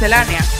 miscelánea.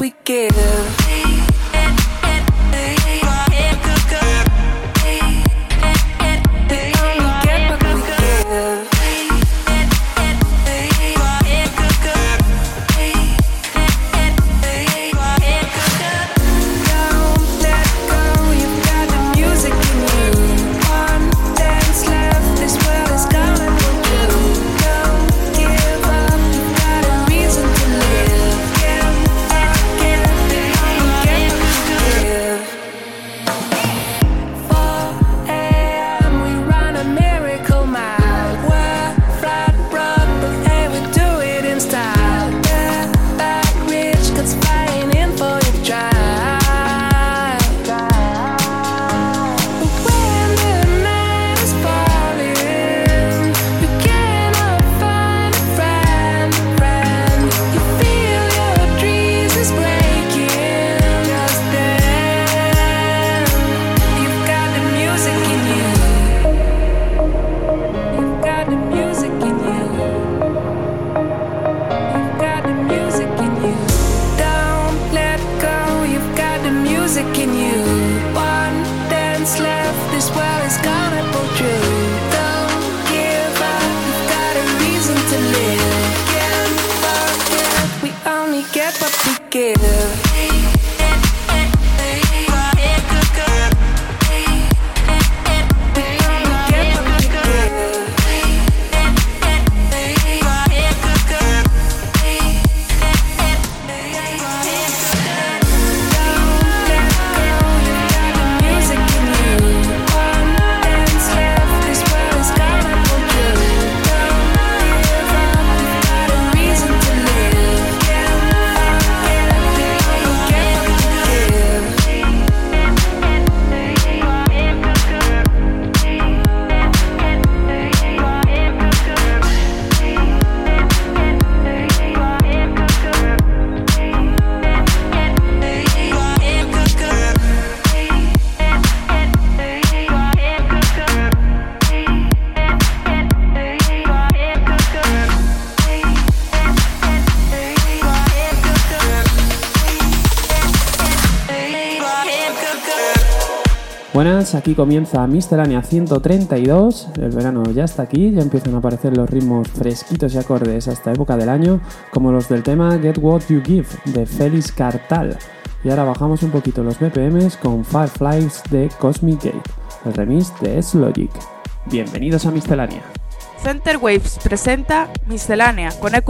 we give. Aquí comienza Miscelánea 132. El verano ya está aquí, ya empiezan a aparecer los ritmos fresquitos y acordes a esta época del año, como los del tema Get What You Give de Félix Cartal. Y ahora bajamos un poquito los BPMs con Fireflies de Cosmic Gate, el remix de S-Logic. Bienvenidos a Miscelánea. Center Waves presenta Miscelánea con E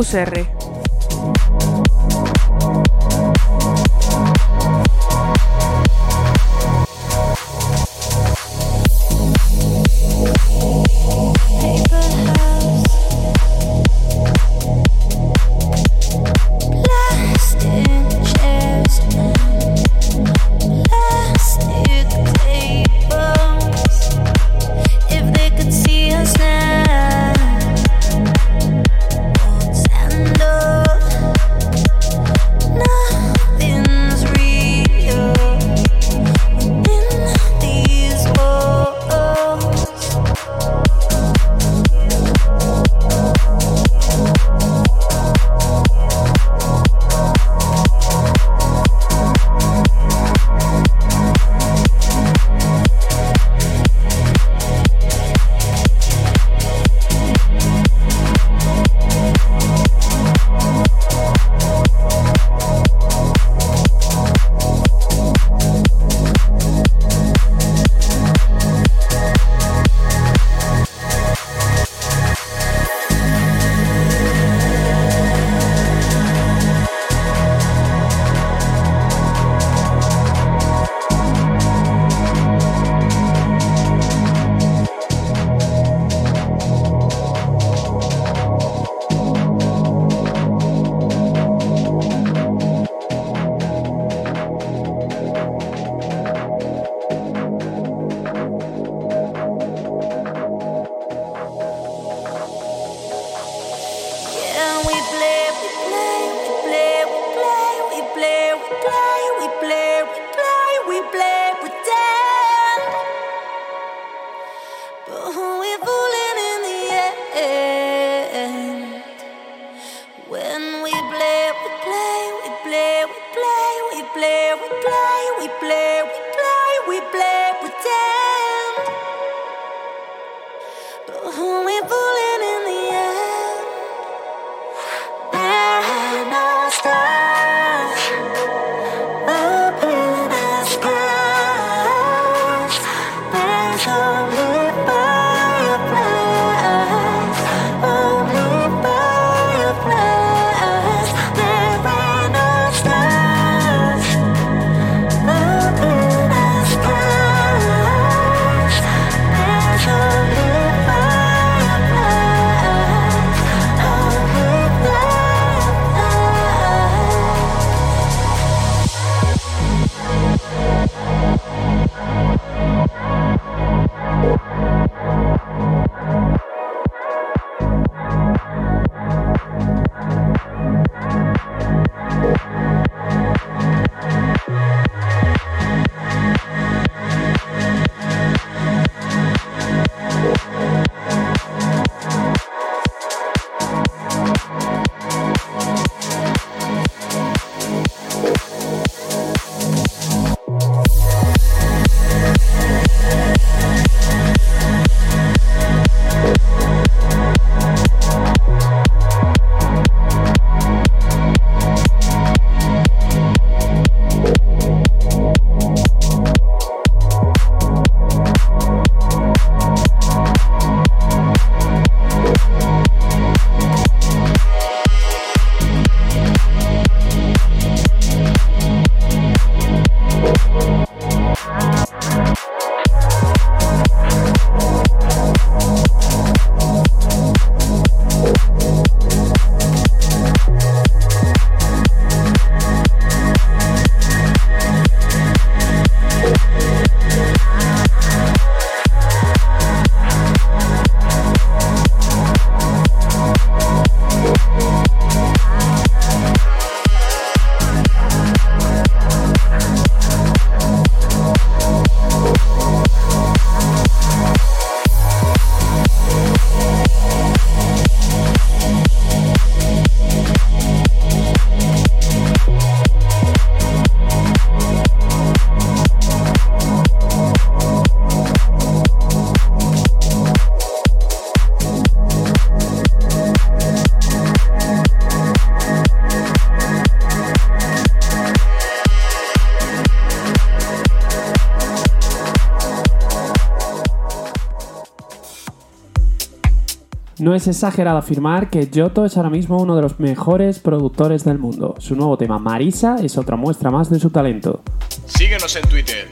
es exagerado afirmar que Yoto es ahora mismo uno de los mejores productores del mundo. Su nuevo tema, Marisa, es otra muestra más de su talento. Síguenos en Twitter,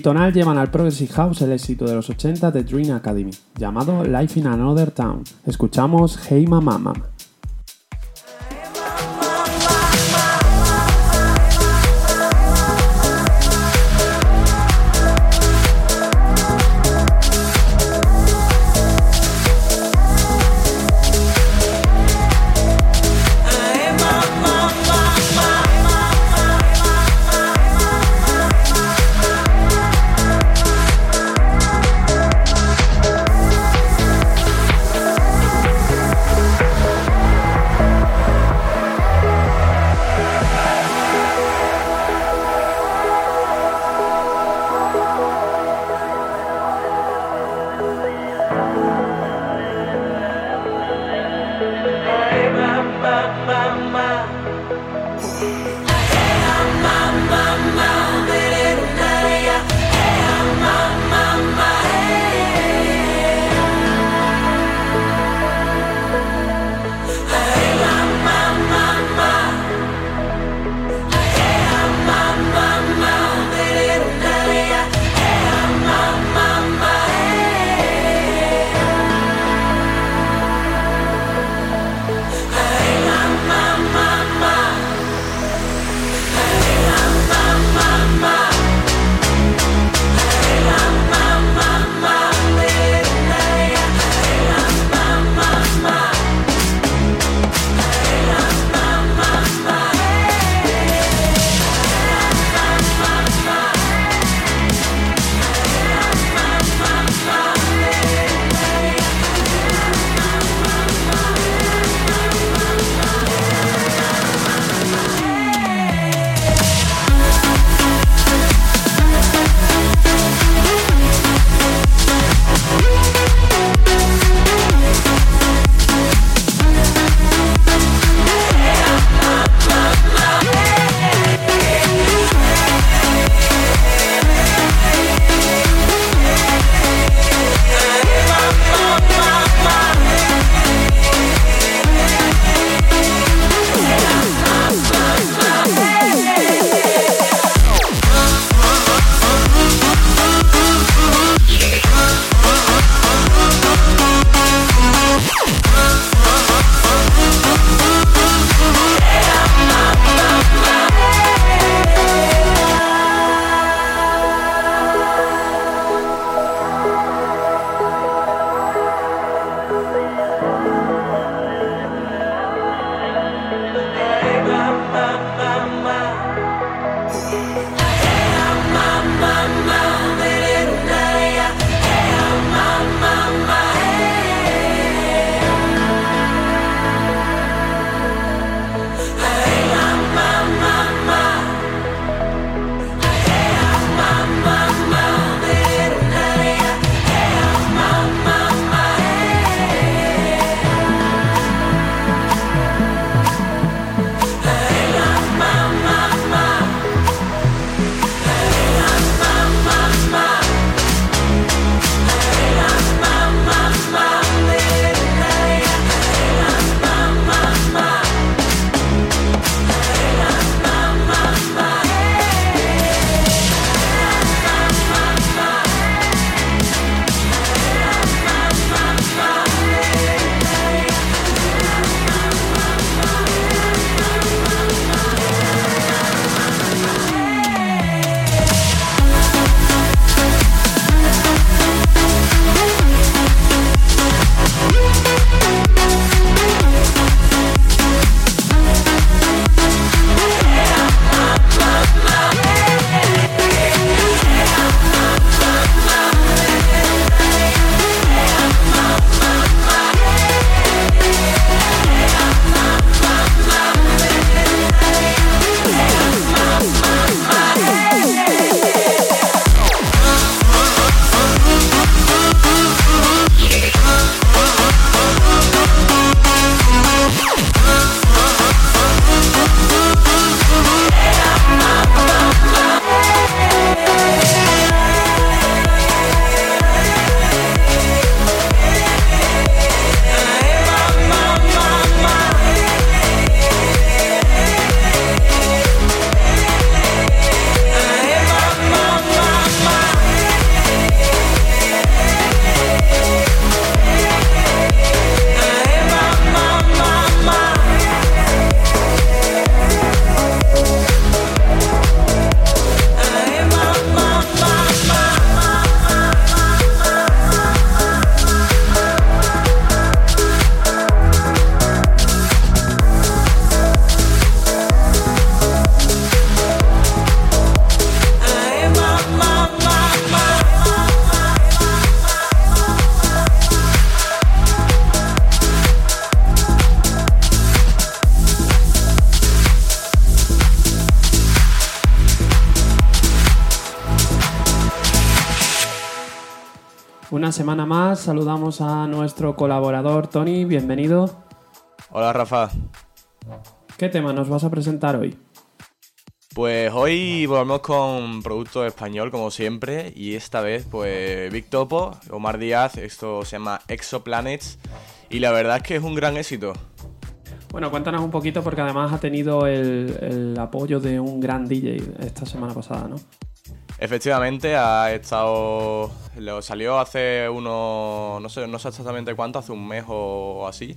Tritonal llevan al Progressive House el éxito de los 80 de Dream Academy, llamado Life in Another Town. Escuchamos Hey Mama Mama. Una semana más saludamos a nuestro colaborador Tony, bienvenido. Hola Rafa. ¿Qué tema nos vas a presentar hoy? Pues hoy volvemos con producto español como siempre y esta vez pues Big Topo, Omar Díaz, esto se llama Exoplanets y la verdad es que es un gran éxito. Bueno, cuéntanos un poquito porque además ha tenido el, el apoyo de un gran DJ esta semana pasada, ¿no? Efectivamente, ha estado. Lo salió hace uno. No sé, no sé exactamente cuánto, hace un mes o así.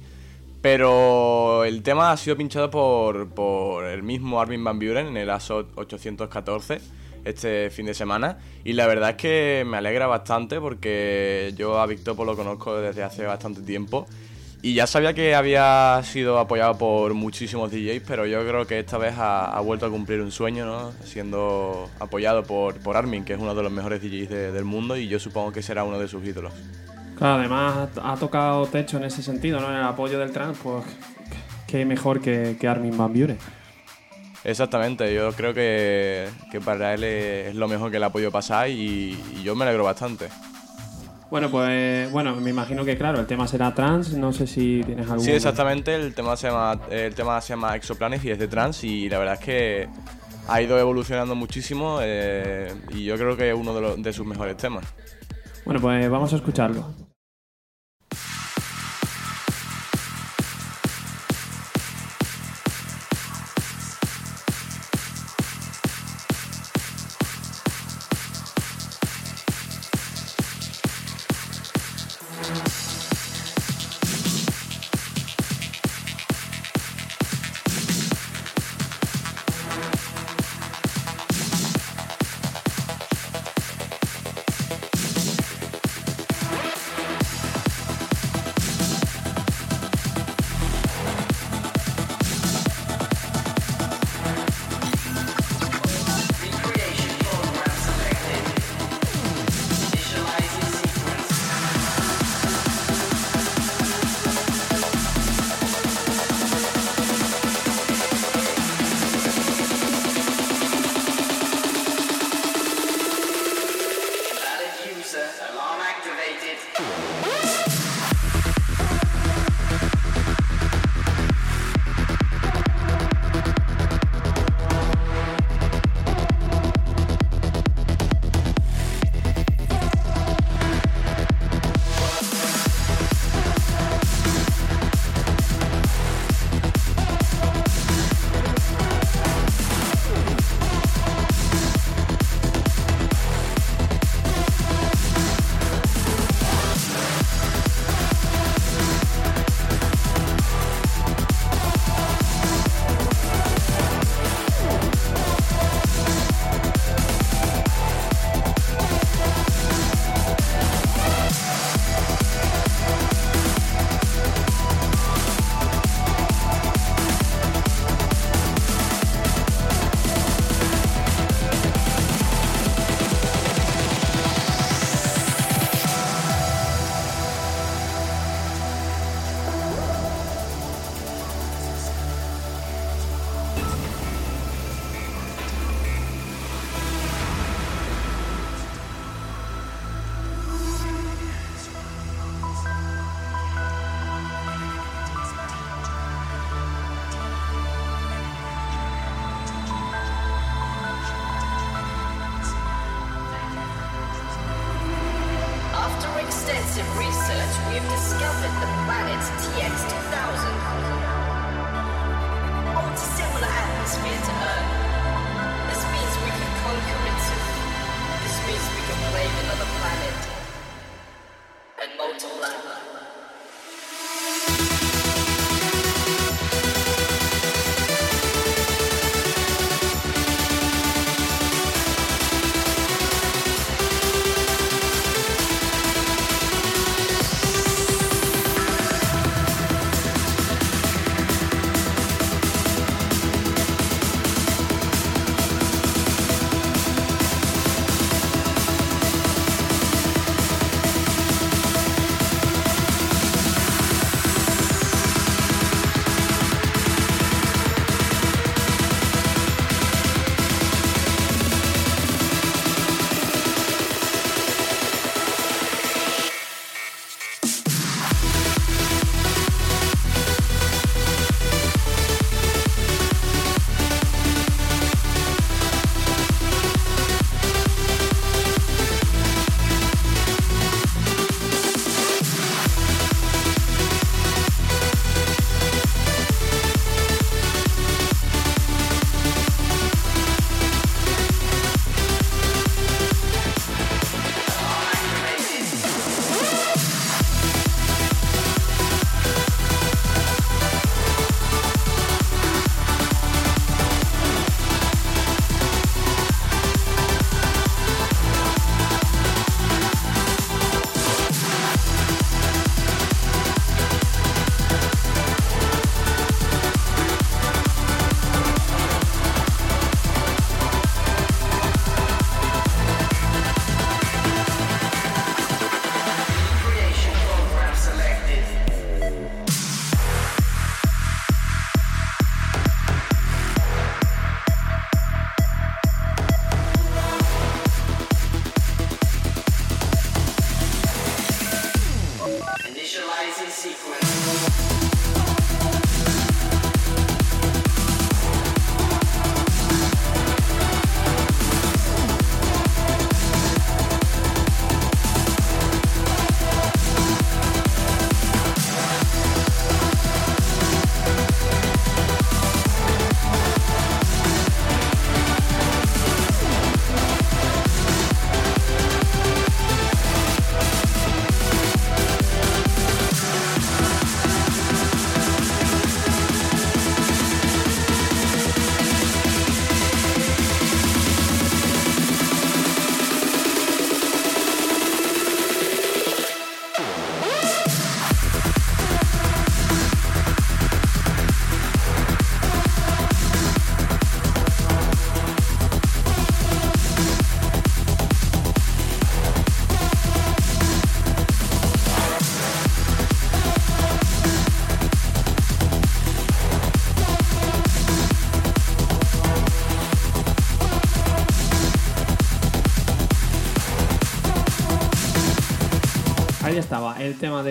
Pero el tema ha sido pinchado por, por el mismo Armin Van Buren en el ASOT 814 este fin de semana. Y la verdad es que me alegra bastante porque yo a Victopo lo conozco desde hace bastante tiempo. Y ya sabía que había sido apoyado por muchísimos DJs, pero yo creo que esta vez ha, ha vuelto a cumplir un sueño, ¿no? Siendo apoyado por, por Armin, que es uno de los mejores DJs de- del mundo y yo supongo que será uno de sus ídolos. Claro, además ha, tocado techo en ese sentido, ¿no? En el apoyo del trans, pues qué mejor que, que Armin Van Buren. Exactamente, yo creo que, que para él es, es lo mejor que le ha podido pasar y, y yo me alegro bastante. Bueno, pues bueno, me imagino que claro, el tema será trans, no sé si tienes algún... Sí, exactamente, el tema se llama, el tema se llama Exoplanes y es de trans y la verdad es que ha ido evolucionando muchísimo eh, y yo creo que es uno de, los- de sus mejores temas. Bueno, pues vamos a escucharlo.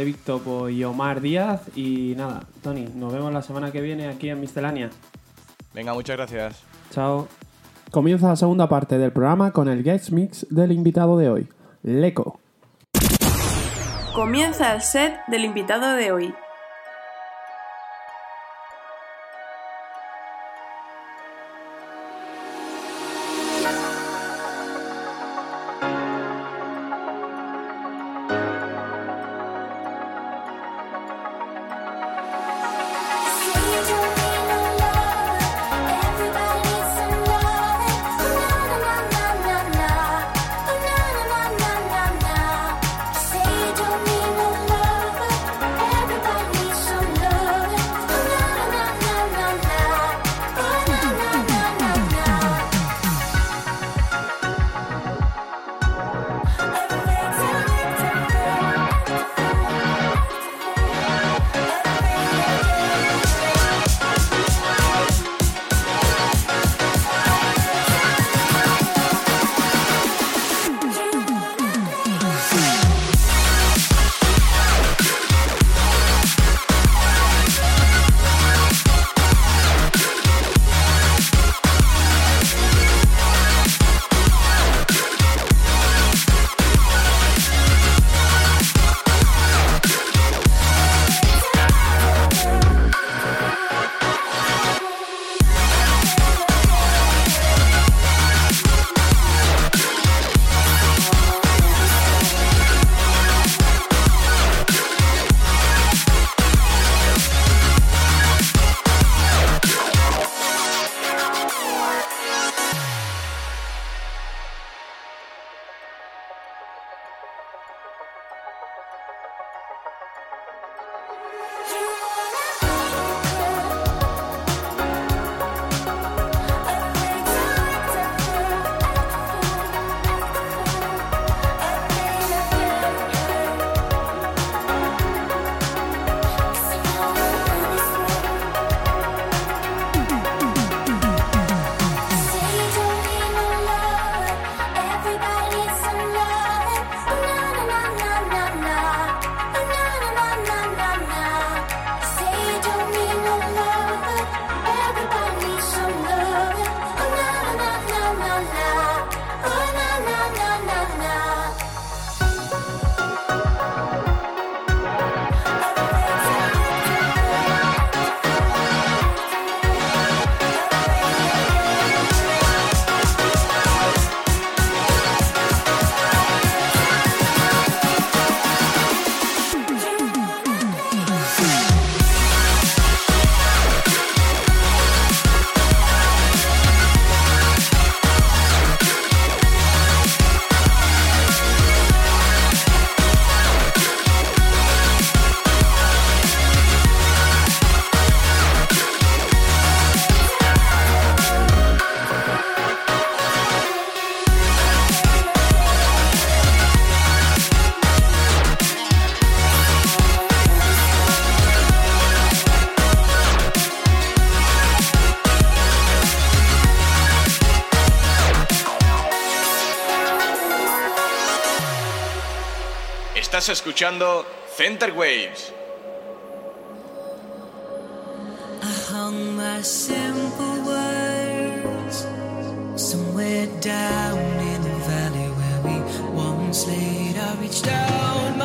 De Víctor y Omar Díaz. Y nada, Tony, nos vemos la semana que viene aquí en Miscelánea. Venga, muchas gracias. Chao. Comienza la segunda parte del programa con el guest mix del invitado de hoy, Leco. Comienza el set del invitado de hoy. Estás escuchando Center Waves. hung my simple words somewhere down in the valley where we once laid. I reached down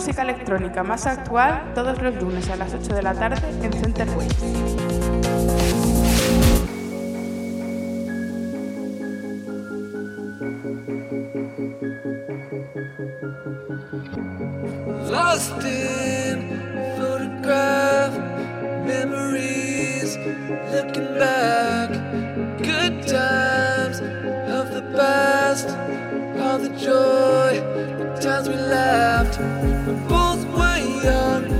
música electrónica más actual todos los lunes a las 8 de la tarde en Center. Lost in photograph memories, looking back, good times of the past, all the joy, times we laughed. We both were young,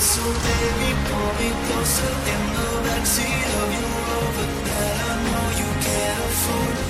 So baby, pull me closer in the backseat of your Rover that I know you can't afford.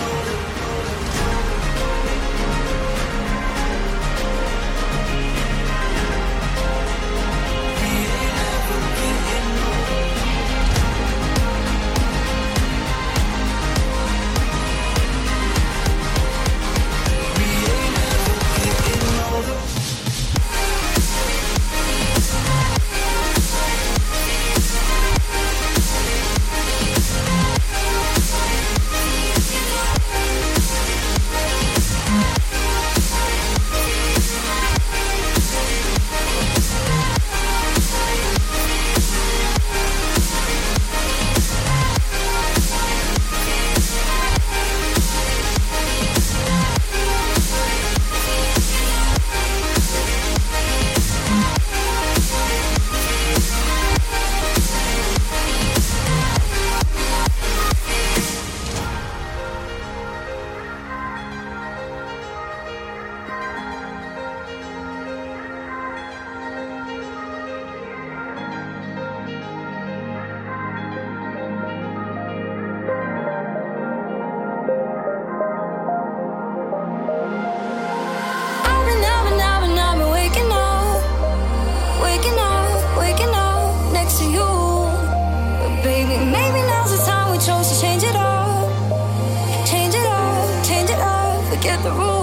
to you. But baby, maybe now's the time we chose to change it up, change it up, change it up, forget the rules.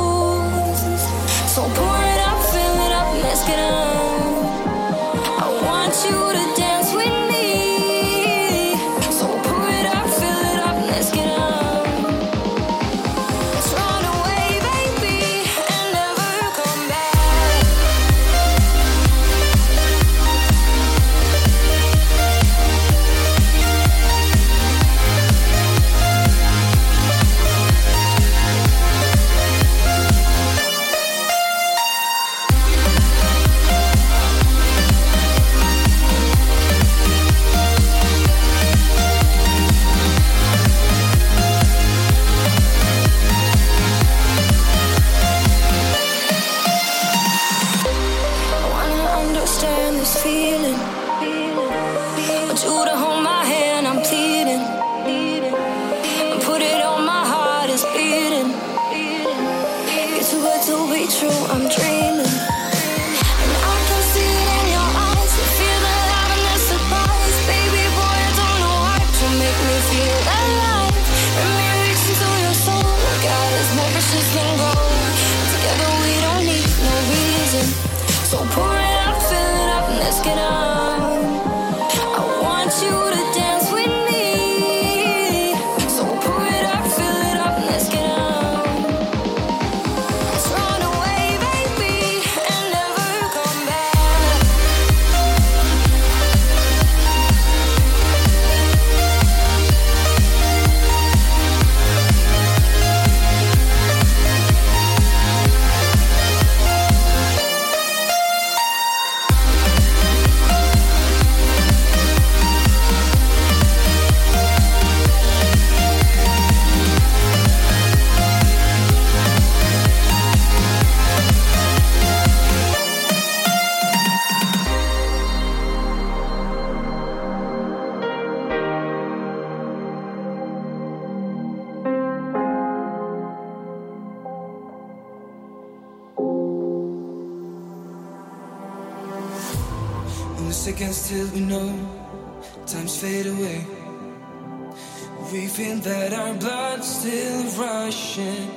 That our blood's still rushing.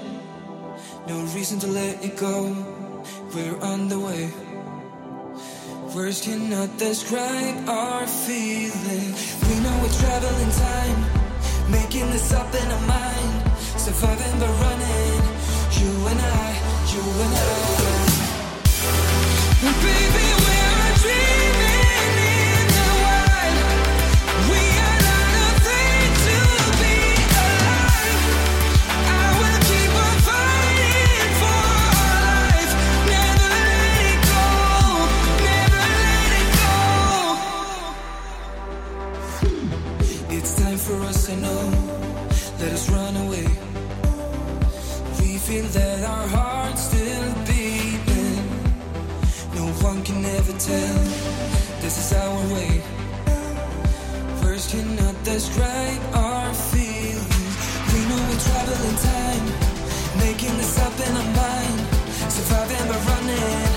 No reason to let it go. We're on the way. Words cannot describe our feeling. We know we're traveling time, making this up in our mind. Surviving by running. You and I, you and I. I know. Let us run away. We feel that our hearts still beating. No one can ever tell. This is our way. Words cannot describe our feelings. We know we travel in time, making this up in our mind. Surviving by running.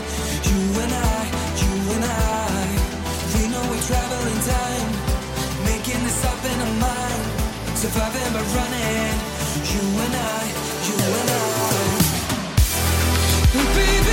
Surviving by running. You and I, you and I. Baby,